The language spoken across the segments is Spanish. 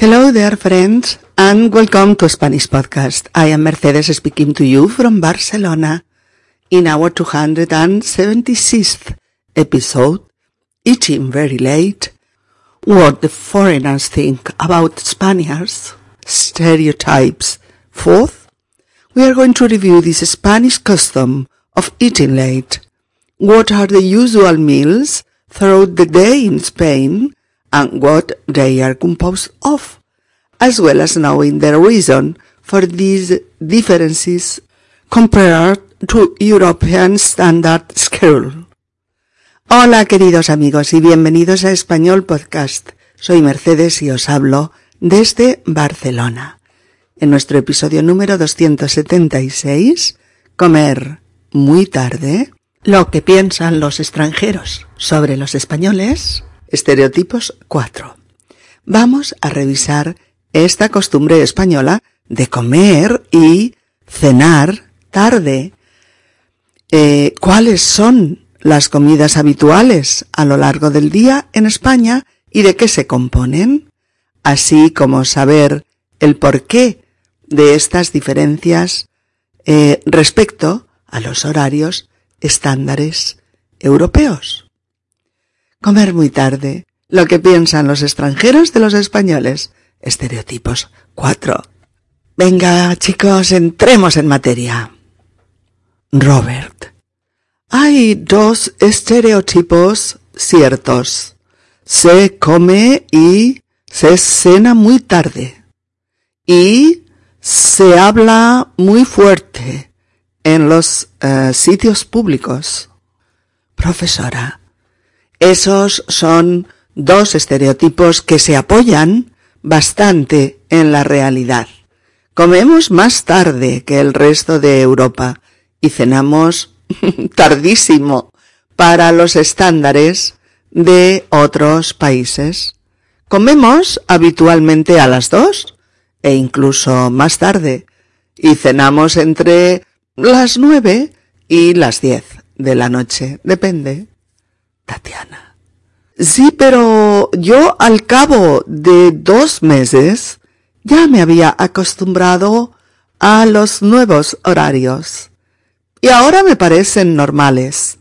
Hello there, friends, and welcome to Spanish Podcast. I am Mercedes speaking to you from Barcelona in our 276th episode, Eating Very Late, What the Foreigners Think About Spaniards, Stereotypes. Fourth, we are going to review this Spanish custom of eating late. What are the usual meals throughout the day in Spain and what they are composed of, as well as knowing the reason for these differences compared to European Standard Schedule. Hola queridos amigos y bienvenidos a Español Podcast. Soy Mercedes y os hablo desde Barcelona. En nuestro episodio número 276, Comer muy tarde, lo que piensan los extranjeros sobre los españoles, estereotipos 4. Vamos a revisar esta costumbre española de comer y cenar tarde. Eh, ¿Cuáles son las comidas habituales a lo largo del día en España y de qué se componen? Así como saber el porqué de estas diferencias eh, respecto a los horarios estándares europeos. Comer muy tarde, lo que piensan los extranjeros de los españoles, estereotipos 4. Venga, chicos, entremos en materia. Robert. Hay dos estereotipos ciertos. Se come y se cena muy tarde. Y se habla muy fuerte en los eh, sitios públicos. Profesora, esos son dos estereotipos que se apoyan bastante en la realidad. Comemos más tarde que el resto de Europa y cenamos tardísimo para los estándares de otros países. Comemos habitualmente a las dos e incluso más tarde y cenamos entre las nueve y las diez de la noche. Depende. Tatiana. Sí, pero yo al cabo de dos meses ya me había acostumbrado a los nuevos horarios y ahora me parecen normales.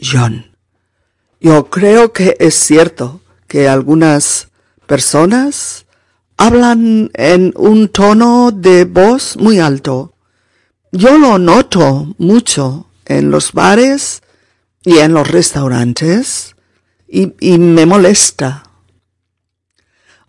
John. Yo creo que es cierto que algunas personas hablan en un tono de voz muy alto. Yo lo noto mucho en los bares y en los restaurantes y, y, me molesta.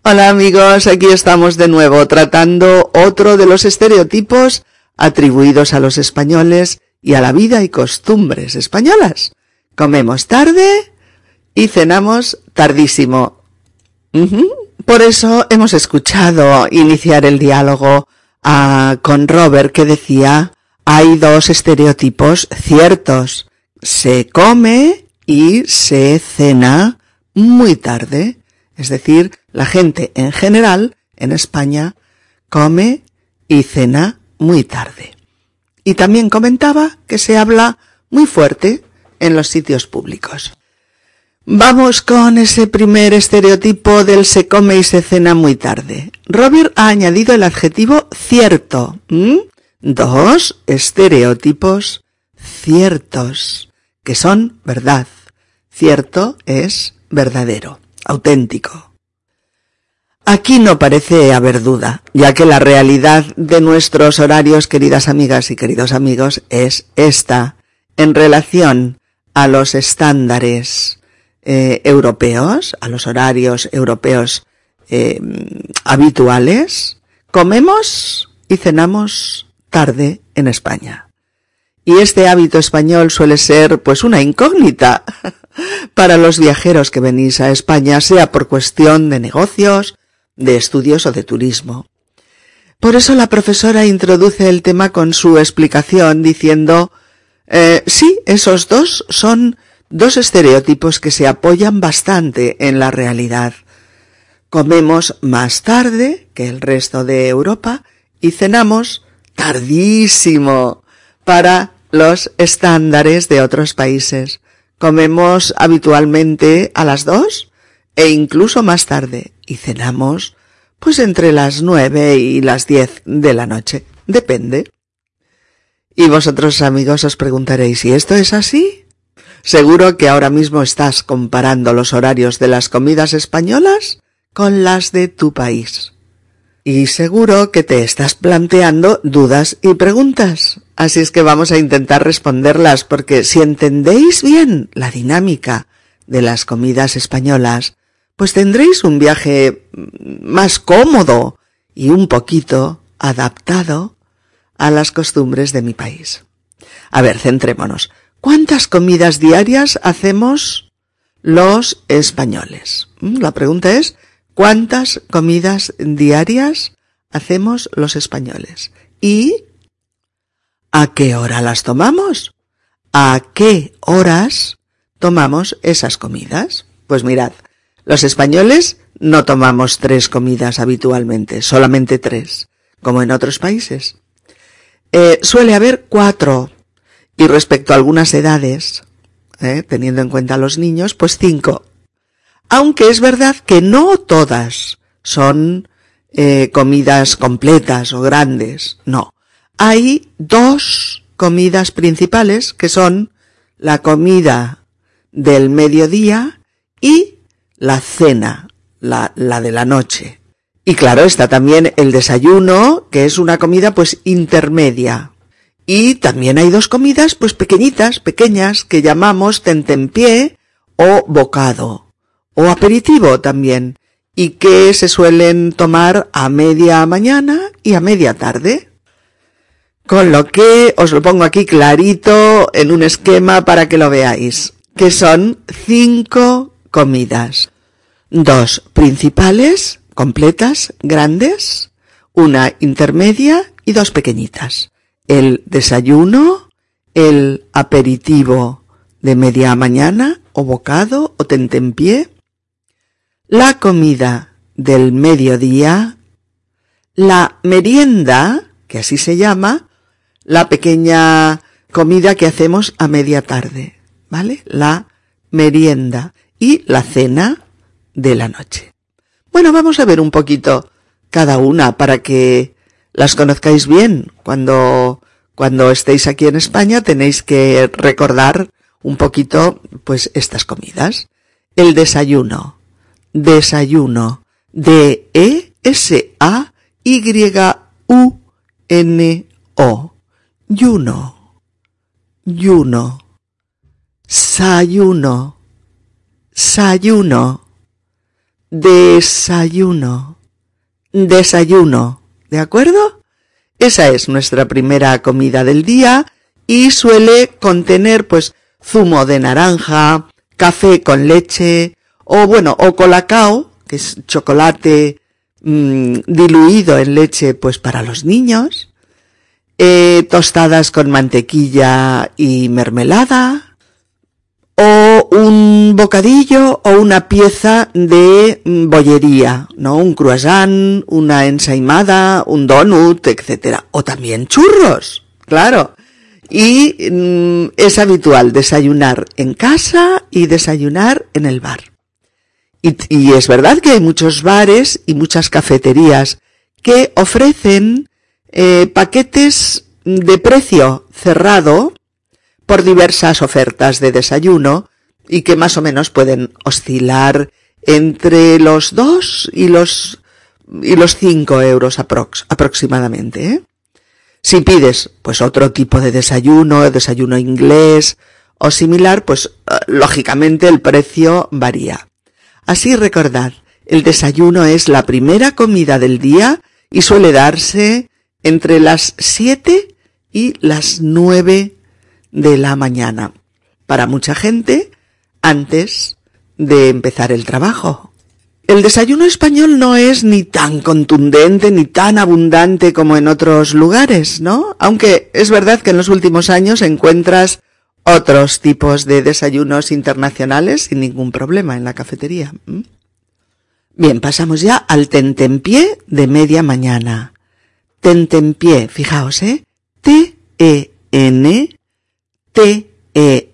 Hola amigos, aquí estamos de nuevo tratando otro de los estereotipos atribuidos a los españoles y a la vida y costumbres españolas. Comemos tarde y cenamos tardísimo. Por eso hemos escuchado iniciar el diálogo ah, con Robert que decía hay dos estereotipos ciertos. Se come y se cena muy tarde. Es decir, la gente en general en España come y cena muy tarde. Y también comentaba que se habla muy fuerte en los sitios públicos. Vamos con ese primer estereotipo del se come y se cena muy tarde. Robert ha añadido el adjetivo cierto. Dos estereotipos ciertos, que son verdad. Cierto es verdadero, auténtico. Aquí no parece haber duda, ya que la realidad de nuestros horarios, queridas amigas y queridos amigos, es esta, en relación a los estándares eh, europeos, a los horarios europeos eh, habituales, comemos y cenamos tarde en España. Y este hábito español suele ser pues una incógnita para los viajeros que venís a España, sea por cuestión de negocios, de estudios o de turismo. Por eso la profesora introduce el tema con su explicación diciendo eh, sí, esos dos son dos estereotipos que se apoyan bastante en la realidad. Comemos más tarde que el resto de Europa y cenamos tardísimo para los estándares de otros países. Comemos habitualmente a las dos e incluso más tarde y cenamos Pues entre las nueve y las diez de la noche. Depende. Y vosotros amigos os preguntaréis, ¿y esto es así? Seguro que ahora mismo estás comparando los horarios de las comidas españolas con las de tu país. Y seguro que te estás planteando dudas y preguntas. Así es que vamos a intentar responderlas porque si entendéis bien la dinámica de las comidas españolas, pues tendréis un viaje más cómodo y un poquito adaptado a las costumbres de mi país. A ver, centrémonos. ¿Cuántas comidas diarias hacemos los españoles? Mm, la pregunta es, ¿cuántas comidas diarias hacemos los españoles? ¿Y a qué hora las tomamos? ¿A qué horas tomamos esas comidas? Pues mirad, los españoles no tomamos tres comidas habitualmente, solamente tres, como en otros países. Eh, suele haber cuatro y respecto a algunas edades, ¿eh? teniendo en cuenta a los niños, pues cinco. Aunque es verdad que no todas son eh, comidas completas o grandes, no. Hay dos comidas principales que son la comida del mediodía y la cena, la, la de la noche. Y claro, está también el desayuno, que es una comida pues intermedia, y también hay dos comidas, pues pequeñitas, pequeñas, que llamamos tentempié o bocado, o aperitivo también, y que se suelen tomar a media mañana y a media tarde. Con lo que os lo pongo aquí clarito en un esquema para que lo veáis, que son cinco comidas. Dos principales, completas, grandes, una intermedia y dos pequeñitas el desayuno, el aperitivo de media mañana o bocado o tentempié, la comida del mediodía, la merienda, que así se llama, la pequeña comida que hacemos a media tarde, ¿vale? La merienda y la cena de la noche. Bueno, vamos a ver un poquito cada una para que las conozcáis bien. Cuando, cuando estéis aquí en España tenéis que recordar un poquito, pues, estas comidas. El desayuno. Desayuno. D-E-S-A-Y-U-N-O. Yuno. Yuno. Sayuno. Sayuno. Desayuno. Desayuno. ¿De acuerdo? Esa es nuestra primera comida del día y suele contener pues zumo de naranja, café con leche o bueno, o colacao, que es chocolate mm, diluido en leche pues para los niños, eh, tostadas con mantequilla y mermelada, o un bocadillo o una pieza de mm, bollería, ¿no? Un croissant, una ensaimada, un donut, etcétera. O también churros, claro. Y mm, es habitual desayunar en casa y desayunar en el bar. Y, es verdad que hay muchos bares y muchas cafeterías que ofrecen eh, paquetes de precio cerrado por diversas ofertas de desayuno y que más o menos pueden oscilar entre los dos y los y los cinco euros aproximadamente. ¿eh? Si pides pues otro tipo de desayuno, desayuno inglés o similar, pues eh, lógicamente el precio varía. Así recordad, el desayuno es la primera comida del día y suele darse entre las siete y las nueve de la mañana. Para mucha gente, antes de empezar el trabajo. El desayuno español no es ni tan contundente ni tan abundante como en otros lugares, ¿no? Aunque es verdad que en los últimos años encuentras otros tipos de desayunos internacionales sin ningún problema en la cafetería. Bien, pasamos ya al tentempié de media mañana. Tentempié, fijaos, ¿eh? T-E-N T-E-M-P-I-E.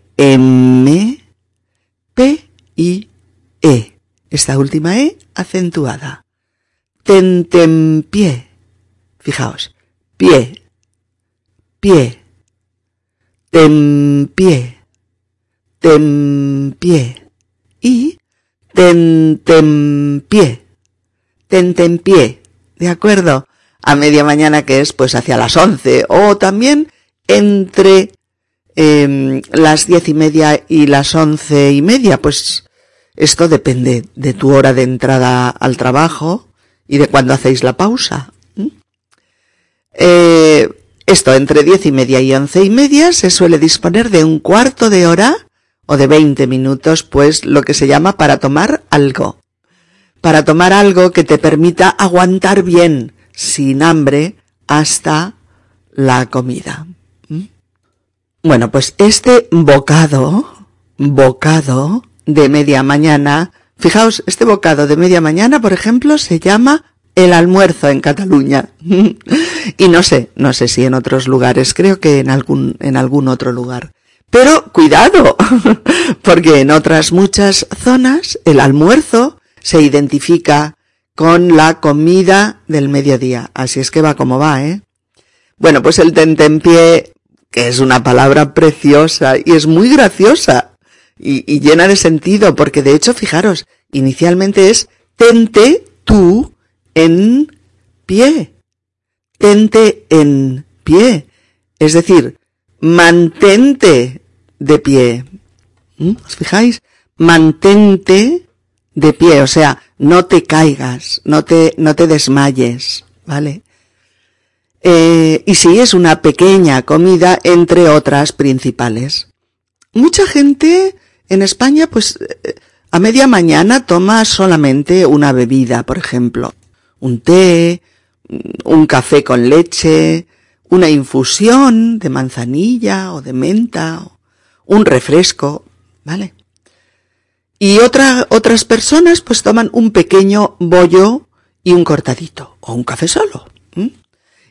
Esta última E acentuada. tentempié. Fijaos, pie, pie, tempié, tempié y tentempié, tentempié, ¿de acuerdo? A media mañana que es pues hacia las once. O también entre em, las diez y media y las once y media, pues esto depende de tu hora de entrada al trabajo y de cuándo hacéis la pausa. Eh, esto entre diez y media y once y media se suele disponer de un cuarto de hora o de veinte minutos, pues lo que se llama para tomar algo. Para tomar algo que te permita aguantar bien, sin hambre, hasta la comida. Bueno, pues este bocado, bocado de media mañana, fijaos, este bocado de media mañana, por ejemplo, se llama el almuerzo en Cataluña. y no sé, no sé si en otros lugares, creo que en algún, en algún otro lugar. Pero cuidado, porque en otras muchas zonas el almuerzo se identifica con la comida del mediodía. Así es que va como va, ¿eh? Bueno, pues el tentempié que es una palabra preciosa y es muy graciosa y, llena de sentido, porque de hecho, fijaros, inicialmente es tente tú en pie. Tente en pie. Es decir, mantente de pie. ¿Mm? ¿Os fijáis? Mantente de pie, o sea, no te caigas, no te, no te desmayes, ¿vale? Eh, y sí, es una pequeña comida entre otras principales. Mucha gente en España, pues, eh, a media mañana toma solamente una bebida, por ejemplo, un té, un café con leche, una infusión de manzanilla o de menta, un refresco, ¿vale? Y otra, otras personas pues toman un pequeño bollo y un cortadito, o un café solo.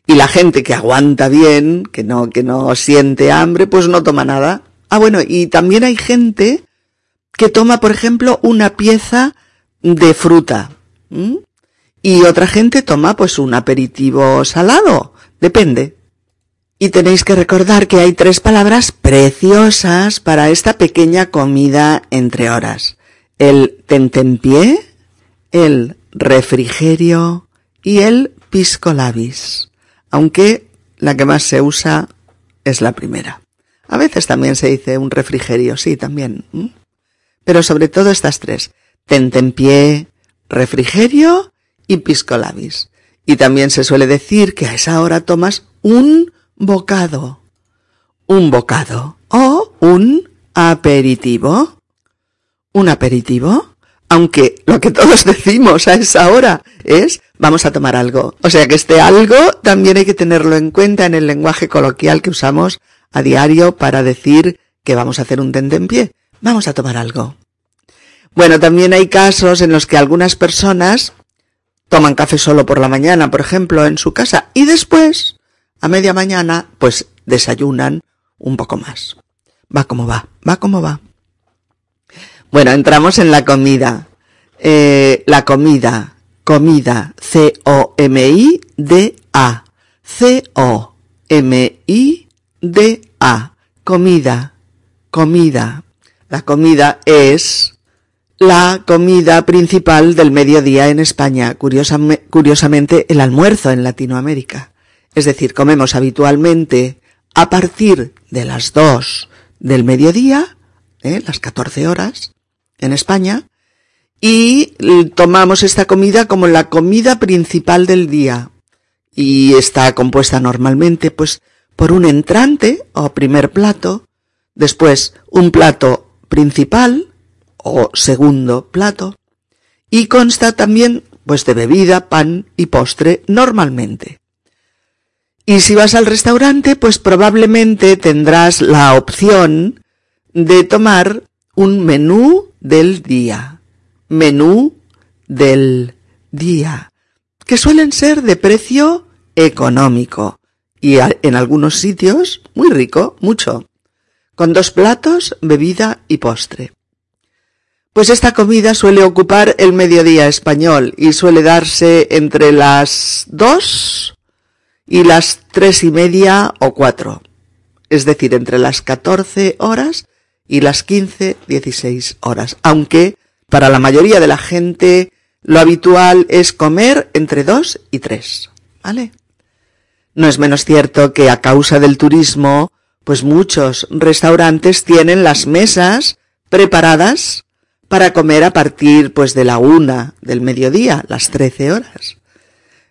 Y la gente que aguanta bien, que no, que no siente hambre, pues no toma nada. Ah, bueno, y también hay gente que toma, por ejemplo, una pieza de fruta. Y otra gente toma, pues, un aperitivo salado. Depende. Y tenéis que recordar que hay tres palabras preciosas para esta pequeña comida entre horas. El tentempié, el refrigerio y el pisco labis aunque la que más se usa es la primera. A veces también se dice un refrigerio, sí, también. Pero sobre todo estas tres. Tentempié, refrigerio y pisco labis. Y también se suele decir que a esa hora tomas un bocado. Un bocado. O un aperitivo. ¿Un aperitivo? Aunque lo que todos decimos a esa hora es vamos a tomar algo. O sea que este algo también hay que tenerlo en cuenta en el lenguaje coloquial que usamos a diario para decir que vamos a hacer un pie. Vamos a tomar algo. Bueno, también hay casos en los que algunas personas toman café solo por la mañana, por ejemplo, en su casa, y después, a media mañana, pues desayunan un poco más. Va como va, va como va. Bueno, entramos en la comida. Eh, la comida comida, C-O-M-I-D-A, C-O-M-I-D-A, comida, comida. La comida es la comida principal del mediodía en España, curiosamente el almuerzo en Latinoamérica. Es decir, comemos habitualmente a partir de las dos del mediodía, ¿eh? las 14 horas, en España, y tomamos esta comida como la comida principal del día. Y está compuesta normalmente, pues, por un entrante o primer plato, después un plato principal o segundo plato, y consta también, pues, de bebida, pan y postre normalmente. Y si vas al restaurante, pues probablemente tendrás la opción de tomar un menú del día menú del día, que suelen ser de precio económico y en algunos sitios muy rico, mucho, con dos platos, bebida y postre. Pues esta comida suele ocupar el mediodía español y suele darse entre las dos y las tres y media o cuatro. Es decir, entre las catorce horas y las quince, dieciséis horas. Aunque para la mayoría de la gente lo habitual es comer entre dos y tres. ¿Vale? No es menos cierto que a causa del turismo, pues muchos restaurantes tienen las mesas preparadas para comer a partir pues de la una del mediodía, las trece horas,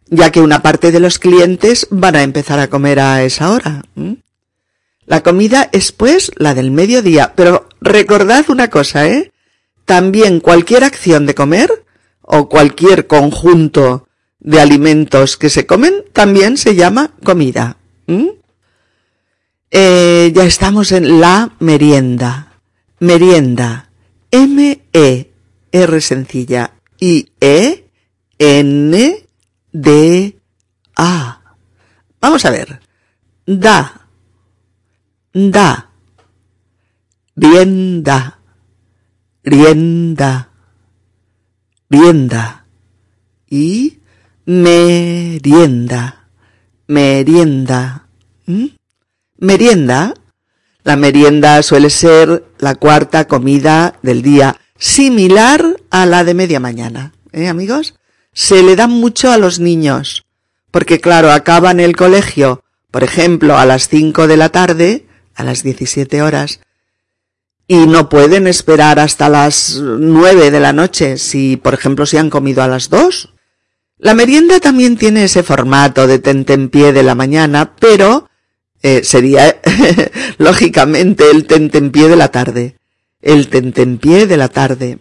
ya que una parte de los clientes van a empezar a comer a esa hora. La comida es pues la del mediodía, pero recordad una cosa, ¿eh? También cualquier acción de comer o cualquier conjunto de alimentos que se comen también se llama comida. Eh, ya estamos en la merienda. Merienda. M-E, R sencilla, I-E, N-D-A. Vamos a ver. Da, da, rienda, rienda, rienda y merienda, merienda. ¿Mm? Merienda la merienda suele ser la cuarta comida del día, similar a la de media mañana. ¿Eh, amigos? Se le da mucho a los niños, porque claro, acaban el colegio, por ejemplo, a las cinco de la tarde, a las diecisiete horas, y no pueden esperar hasta las nueve de la noche si, por ejemplo, se han comido a las dos. La merienda también tiene ese formato de tentempié de la mañana, pero eh, sería lógicamente el tentempié de la tarde. El tentempié de la tarde.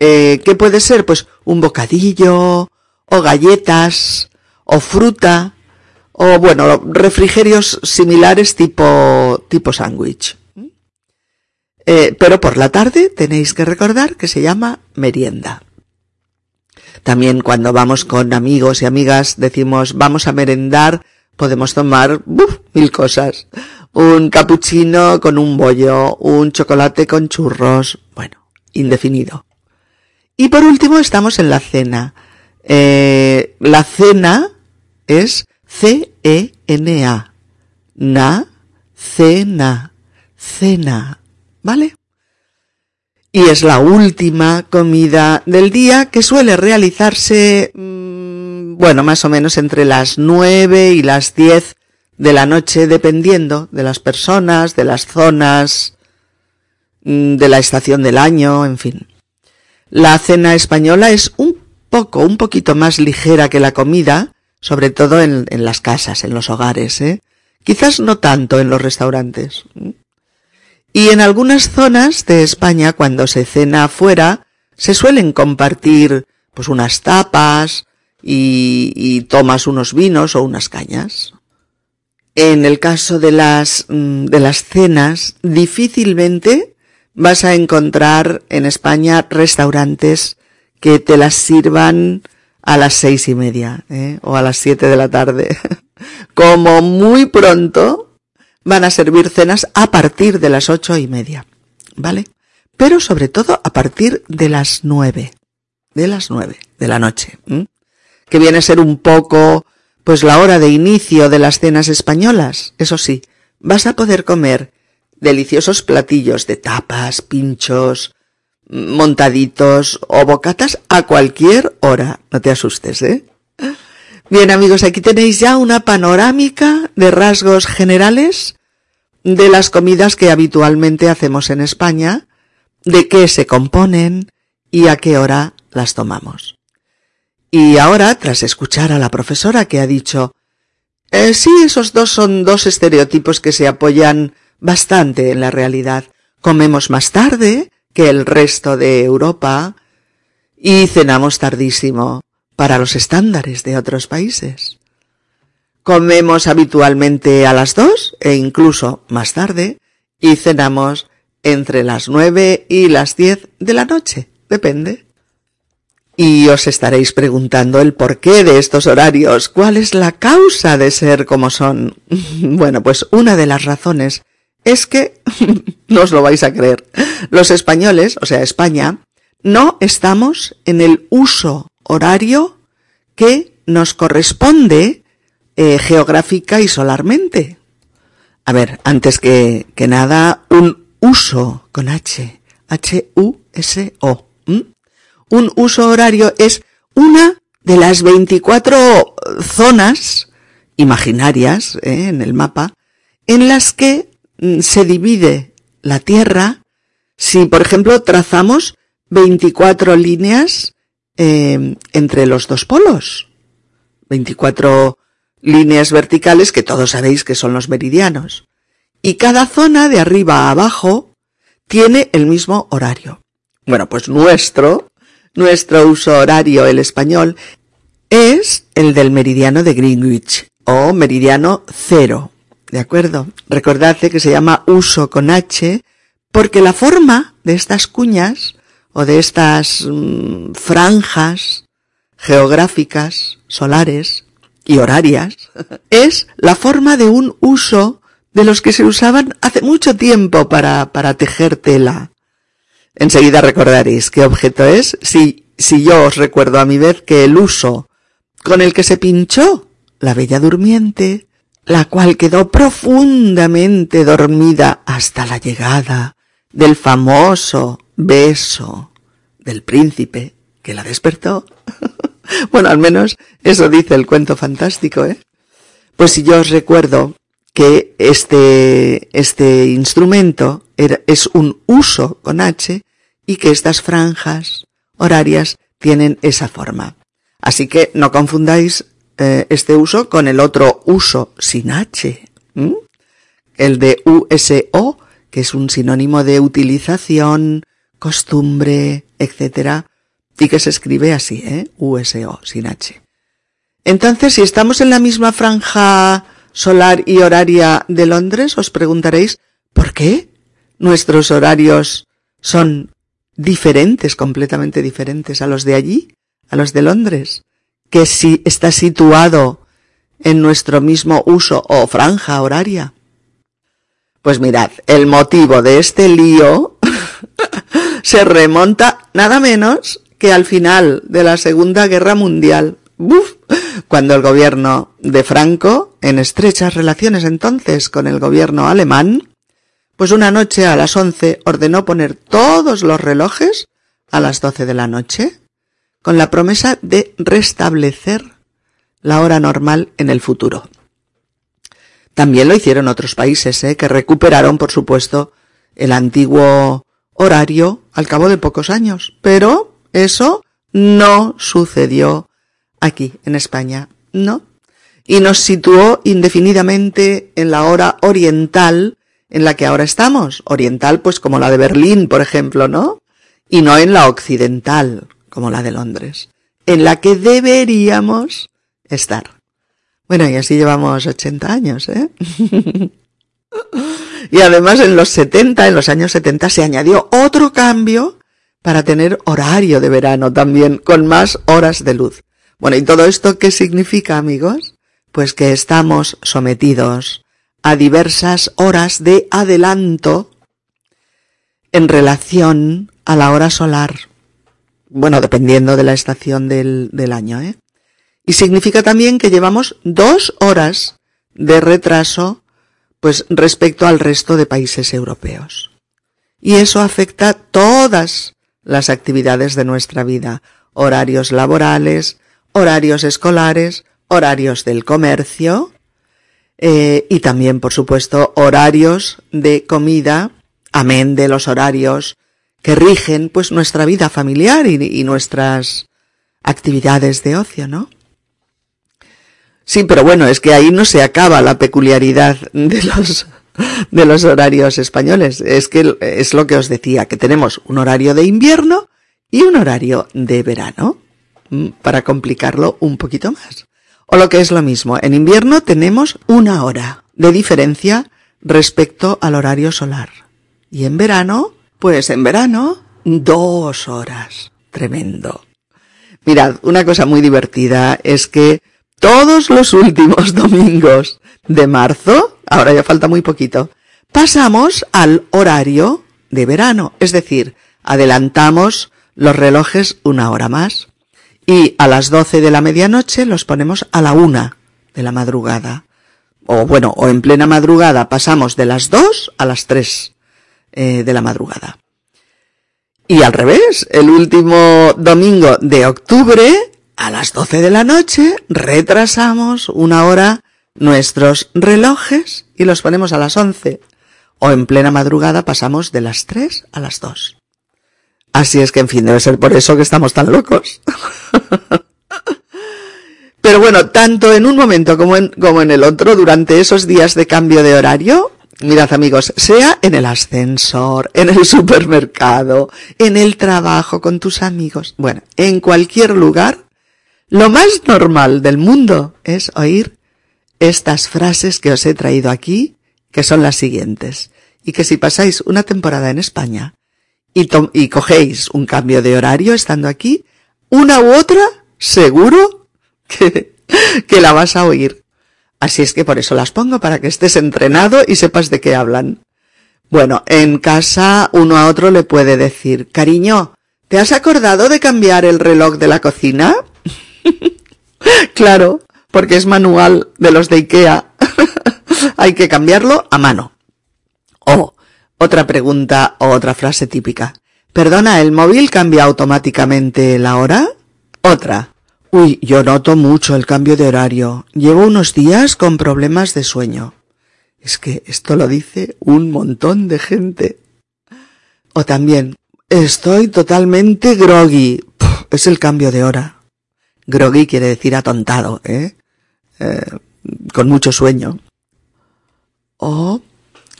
Eh, ¿Qué puede ser? Pues un bocadillo, o galletas, o fruta, o bueno, refrigerios similares tipo, tipo sándwich. Eh, pero por la tarde tenéis que recordar que se llama merienda. También cuando vamos con amigos y amigas decimos vamos a merendar podemos tomar mil cosas. Un cappuccino con un bollo, un chocolate con churros, bueno, indefinido. Y por último estamos en la cena. Eh, la cena es C-E-N-A. Na, cena, cena, ¿vale? Y es la última comida del día que suele realizarse mm, bueno, más o menos entre las nueve y las diez de la noche, dependiendo de las personas, de las zonas, mm, de la estación del año, en fin. La cena española es un poco, un poquito más ligera que la comida, sobre todo en, las casas, en los hogares, ¿eh? Quizás no tanto en los restaurantes. Y en algunas zonas de España, cuando se cena afuera, se suelen compartir, pues unas tapas, y, tomas unos vinos o unas cañas. En el caso de las, mm, de las cenas, difícilmente vas a encontrar en España restaurantes que te las sirvan a las seis y media ¿eh? o a las siete de la tarde. Como muy pronto van a servir cenas a partir de las ocho y media, ¿vale? Pero sobre todo a partir de las nueve, de las nueve de la noche que viene a ser un poco, pues la hora de inicio de las cenas españolas. Eso sí, vas a poder comer deliciosos platillos de tapas, pinchos, montaditos o bocatas a cualquier hora. No te asustes, ¿eh? Bien amigos, aquí tenéis ya una panorámica de rasgos generales de las comidas que habitualmente hacemos en España, de qué se componen y a qué hora las tomamos. Y ahora, tras escuchar a la profesora que ha dicho, eh, sí, esos dos son dos estereotipos que se apoyan bastante en la realidad. Comemos más tarde que el resto de Europa y cenamos tardísimo para los estándares de otros países. Comemos habitualmente a las dos e incluso más tarde y cenamos entre las nueve y las diez de la noche. Depende. Y os estaréis preguntando el porqué de estos horarios, cuál es la causa de ser como son. Bueno, pues una de las razones es que, no os lo vais a creer, los españoles, o sea, España, no estamos en el uso horario que nos corresponde eh, geográfica y solarmente. A ver, antes que, que nada, un uso con H, H-U-S-O. Un uso horario es una de las 24 zonas imaginarias eh, en el mapa en las que mm, se divide la Tierra si, por ejemplo, trazamos 24 líneas eh, entre los dos polos. 24 líneas verticales que todos sabéis que son los meridianos. Y cada zona de arriba a abajo tiene el mismo horario. Bueno, pues nuestro, nuestro uso horario, el español, es el del meridiano de Greenwich o meridiano cero. ¿De acuerdo? Recordad que se llama uso con H porque la forma de estas cuñas o de estas mm, franjas geográficas, solares y horarias, es la forma de un uso de los que se usaban hace mucho tiempo para, para tejer tela. Enseguida recordaréis qué objeto es si, si yo os recuerdo a mi vez que el uso con el que se pinchó la bella durmiente, la cual quedó profundamente dormida hasta la llegada del famoso beso del príncipe que la despertó. bueno, al menos eso dice el cuento fantástico, ¿eh? Pues si yo os recuerdo que este, este instrumento es un uso con H y que estas franjas horarias tienen esa forma. Así que no confundáis eh, este uso con el otro uso sin H, el de USO, que es un sinónimo de utilización, costumbre, etcétera, y que se escribe así, ¿eh? USO, sin H. Entonces, si estamos en la misma franja solar y horaria de Londres, os preguntaréis, ¿por qué nuestros horarios son diferentes, completamente diferentes a los de allí, a los de Londres? que si está situado en nuestro mismo uso o franja horaria. Pues mirad, el motivo de este lío se remonta nada menos que al final de la Segunda Guerra Mundial, cuando el gobierno de Franco, en estrechas relaciones entonces con el gobierno alemán, pues una noche a las once ordenó poner todos los relojes a las doce de la noche con la promesa de restablecer la hora normal en el futuro. También lo hicieron otros países, ¿eh? que recuperaron, por supuesto, el antiguo horario al cabo de pocos años. Pero eso no sucedió aquí, en España. No. Y nos situó indefinidamente en la hora oriental en la que ahora estamos. Oriental, pues como la de Berlín, por ejemplo, ¿no? Y no en la occidental, como la de Londres, en la que deberíamos estar. Bueno, y así llevamos 80 años, ¿eh? y además en los 70, en los años 70, se añadió otro cambio para tener horario de verano también, con más horas de luz. Bueno, ¿y todo esto qué significa, amigos? Pues que estamos sometidos a diversas horas de adelanto en relación a la hora solar bueno, dependiendo de la estación del, año, ¿eh? Y significa también que llevamos dos horas de retraso, pues respecto al resto de países europeos. Y eso afecta todas las actividades de nuestra vida, horarios laborales, horarios escolares, horarios del comercio, eh, y también, por supuesto, horarios de comida, amén de los horarios que rigen pues nuestra vida familiar y, nuestras actividades de ocio, ¿no? Sí, pero bueno, es que ahí no se acaba la peculiaridad de los, de los horarios españoles. Es que es lo que os decía, que tenemos un horario de invierno y un horario de verano, para complicarlo un poquito más. O lo que es lo mismo, en invierno tenemos una hora de diferencia respecto al horario solar. Y en verano pues en verano, dos horas. Tremendo. Mirad, una cosa muy divertida es que todos los últimos domingos de marzo, ahora ya falta muy poquito, pasamos al horario de verano. Es decir, adelantamos los relojes una hora más. Y a las doce de la medianoche los ponemos a la una de la madrugada. O bueno, o en plena madrugada pasamos de las dos a las tres eh, de la madrugada. Y al revés, el último domingo de octubre, a las doce de la noche, retrasamos una hora nuestros relojes y los ponemos a las once. O en plena madrugada pasamos de las tres a las dos. Así es que, en fin, debe ser por eso que estamos tan locos. Pero bueno, tanto en un momento como en, el otro, durante esos días de cambio de horario, mirad amigos, sea en el ascensor, en el supermercado, en el trabajo con tus amigos, bueno, en cualquier lugar, lo más normal del mundo es oír estas frases que os he traído aquí, que son las siguientes, y que si pasáis una temporada en España y, cogéis un cambio de horario estando aquí, una u otra, seguro que, la vas a oír. Así es que por eso las pongo para que estés entrenado y sepas de qué hablan. Bueno, en casa uno a otro le puede decir, cariño, ¿te has acordado de cambiar el reloj de la cocina? claro, porque es manual de los de Ikea. Hay que cambiarlo a mano. O, otra pregunta o otra frase típica. Perdona, ¿el móvil cambia automáticamente la hora? Otra. Uy, yo noto mucho el cambio de horario. Llevo unos días con problemas de sueño. Es que esto lo dice un montón de gente. O también, estoy totalmente groggy. es el cambio de hora. Groggy quiere decir atontado, ¿eh? ¿eh? Con mucho sueño. O,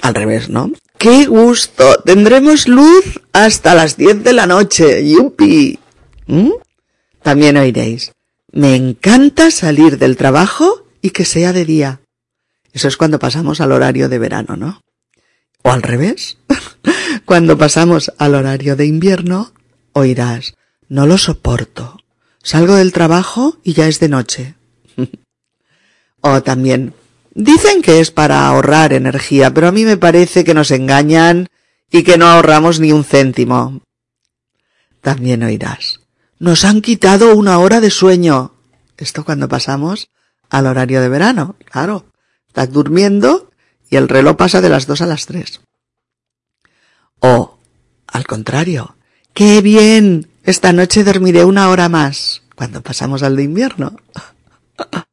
al revés, ¿no? ¡Qué gusto! Tendremos luz hasta las diez de la noche. ¡Yupi! ¿Mm? También oiréis. Me encanta salir del trabajo y que sea de día. Eso es cuando pasamos al horario de verano, ¿no? O al revés. cuando pasamos al horario de invierno, oirás, no lo soporto. Salgo del trabajo y ya es de noche. o también, dicen que es para ahorrar energía, pero a mí me parece que nos engañan y que no ahorramos ni un céntimo. También oirás, nos han quitado una hora de sueño. Esto cuando pasamos al horario de verano. Claro. Estás durmiendo y el reloj pasa de las dos a las tres. O, al contrario. ¡Qué bien! Esta noche dormiré una hora más. Cuando pasamos al de invierno.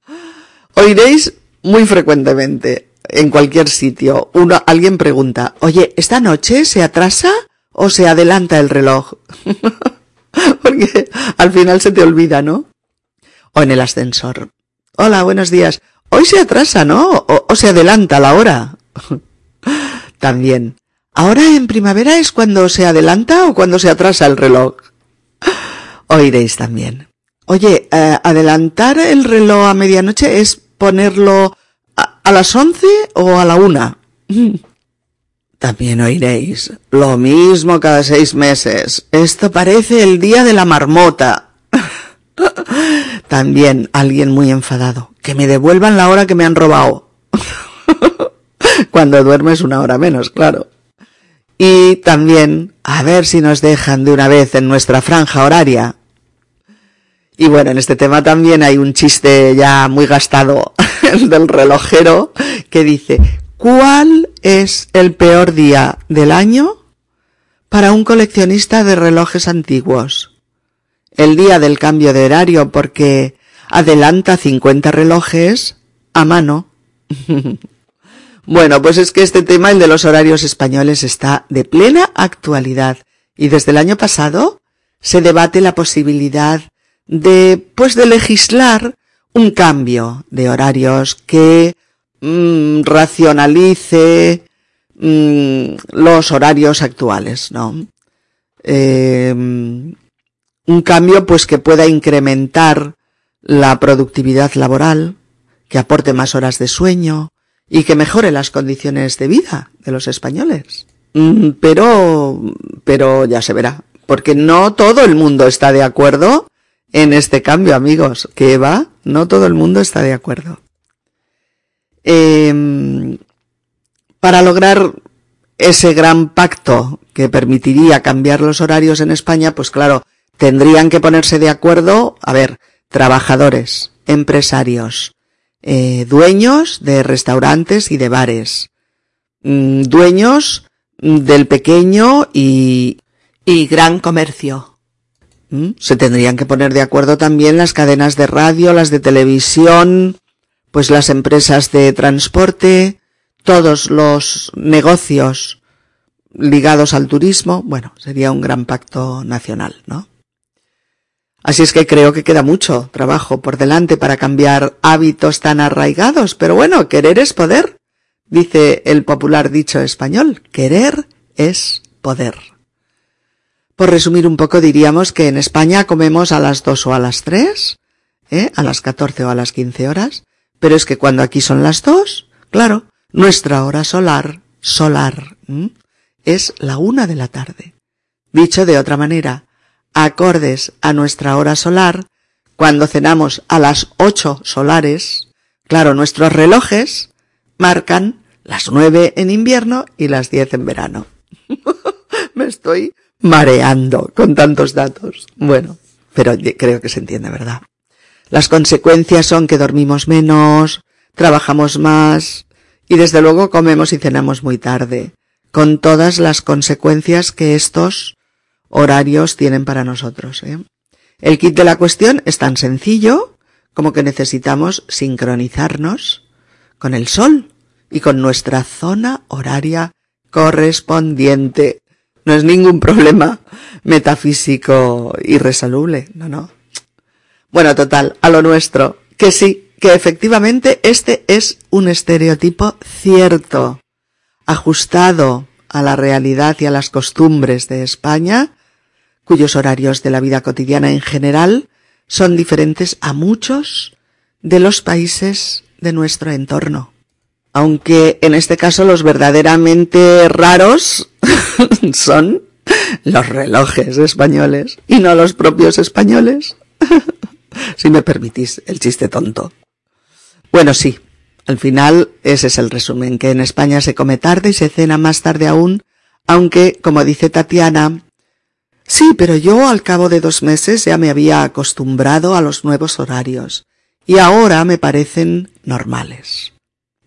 Oiréis muy frecuentemente en cualquier sitio. Uno, alguien pregunta, oye, ¿esta noche se atrasa o se adelanta el reloj? Porque al final se te olvida, ¿no? O en el ascensor. Hola, buenos días. Hoy se atrasa, ¿no? O, se adelanta la hora. También. ¿Ahora en primavera es cuando se adelanta o cuando se atrasa el reloj? Oiréis también. Oye, eh, adelantar el reloj a medianoche es ponerlo a, a las once o a la una. También oiréis. Lo mismo cada seis meses. Esto parece el día de la marmota. También alguien muy enfadado. Que me devuelvan la hora que me han robado. Cuando duermes una hora menos, claro. Y también, a ver si nos dejan de una vez en nuestra franja horaria. Y bueno, en este tema también hay un chiste ya muy gastado del relojero que dice, ¿Cuál es el peor día del año para un coleccionista de relojes antiguos? El día del cambio de horario porque adelanta 50 relojes a mano. bueno, pues es que este tema, el de los horarios españoles, está de plena actualidad y desde el año pasado se debate la posibilidad de, pues de legislar un cambio de horarios que Mm, racionalice mm, los horarios actuales, ¿no? Eh, un cambio pues que pueda incrementar la productividad laboral, que aporte más horas de sueño y que mejore las condiciones de vida de los españoles. Mm, pero, pero ya se verá, porque no todo el mundo está de acuerdo en este cambio, amigos, que va, no todo el mundo está de acuerdo. Em, para lograr ese gran pacto que permitiría cambiar los horarios en España, pues claro, tendrían que ponerse de acuerdo, a ver, trabajadores, empresarios, eh, dueños de restaurantes y de bares, mm, dueños del pequeño y, y gran comercio. ¿Mm? Se tendrían que poner de acuerdo también las cadenas de radio, las de televisión, pues las empresas de transporte, todos los negocios ligados al turismo. Bueno, sería un gran pacto nacional, ¿no? Así es que creo que queda mucho trabajo por delante para cambiar hábitos tan arraigados, pero bueno, querer es poder, dice el popular dicho español, querer es poder. Por resumir un poco diríamos que en España comemos a las dos o a las tres, ¿eh? a las catorce o a las quince horas, pero es que cuando aquí son las dos, claro, nuestra hora solar, solar, es la una de la tarde. Dicho de otra manera, acordes a nuestra hora solar, cuando cenamos a las ocho solares, claro, nuestros relojes marcan las nueve en invierno y las diez en verano. Me estoy mareando con tantos datos. Bueno, pero creo que se entiende, ¿verdad? Las consecuencias son que dormimos menos, trabajamos más y desde luego comemos y cenamos muy tarde, con todas las consecuencias que estos horarios tienen para nosotros. ¿eh? El kit de la cuestión es tan sencillo como que necesitamos sincronizarnos con el sol y con nuestra zona horaria correspondiente. No es ningún problema metafísico irresoluble, no, no. Bueno, total, a lo nuestro, que sí, que efectivamente este es un estereotipo cierto, ajustado a la realidad y a las costumbres de España, cuyos horarios de la vida cotidiana en general son diferentes a muchos de los países de nuestro entorno. Aunque en este caso los verdaderamente raros son los relojes españoles y no los propios españoles. si me permitís el chiste tonto. Bueno, sí, al final ese es el resumen, que en España se come tarde y se cena más tarde aún, aunque, como dice Tatiana, Sí, pero yo al cabo de dos meses ya me había acostumbrado a los nuevos horarios y ahora me parecen normales.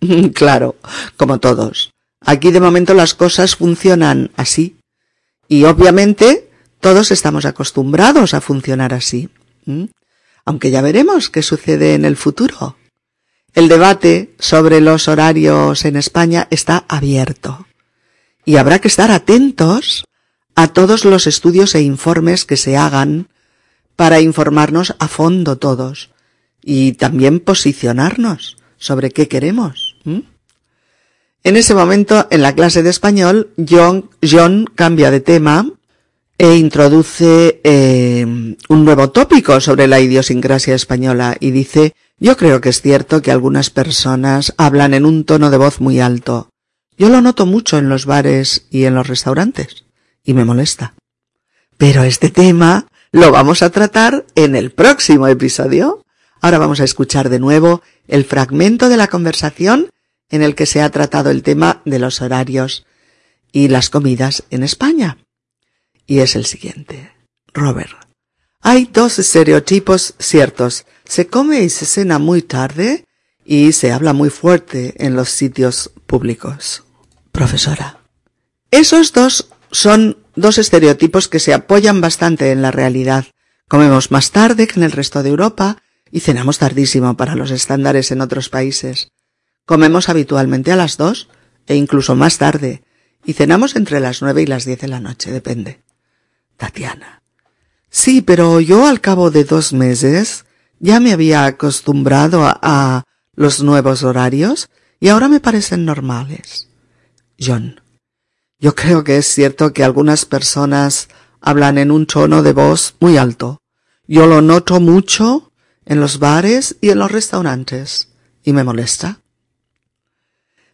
claro, como todos. Aquí de momento las cosas funcionan así y obviamente todos estamos acostumbrados a funcionar así. Aunque ya veremos qué sucede en el futuro. El debate sobre los horarios en España está abierto y habrá que estar atentos a todos los estudios e informes que se hagan para informarnos a fondo todos y también posicionarnos sobre qué queremos. En ese momento, en la clase de español, John, John cambia de tema e introduce eh, un nuevo tópico sobre la idiosincrasia española y dice, yo creo que es cierto que algunas personas hablan en un tono de voz muy alto. Yo lo noto mucho en los bares y en los restaurantes y me molesta. Pero este tema lo vamos a tratar en el próximo episodio. Ahora vamos a escuchar de nuevo el fragmento de la conversación en el que se ha tratado el tema de los horarios y las comidas en España. Y es el siguiente. Robert. Hay dos estereotipos ciertos. Se come y se cena muy tarde y se habla muy fuerte en los sitios públicos. Profesora. Esos dos son dos estereotipos que se apoyan bastante en la realidad. Comemos más tarde que en el resto de Europa y cenamos tardísimo para los estándares en otros países. Comemos habitualmente a las dos e incluso más tarde y cenamos entre las nueve y las diez de la noche, depende. Tatiana. Sí, pero yo al cabo de dos meses ya me había acostumbrado a, los nuevos horarios y ahora me parecen normales. John. Yo creo que es cierto que algunas personas hablan en un tono de voz muy alto. Yo lo noto mucho en los bares y en los restaurantes y me molesta.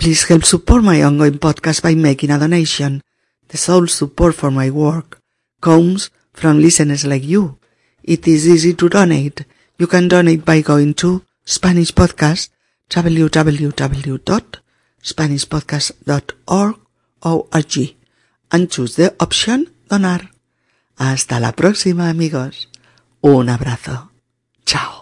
Please help support my ongoing podcast by making a donation. The sole support for my work comes from listeners like you. It is easy to donate. You can donate by going to Spanish Podcast, www.spanishpodcast.org and choose the option Donar. Hasta la próxima amigos. Un abrazo. Chao.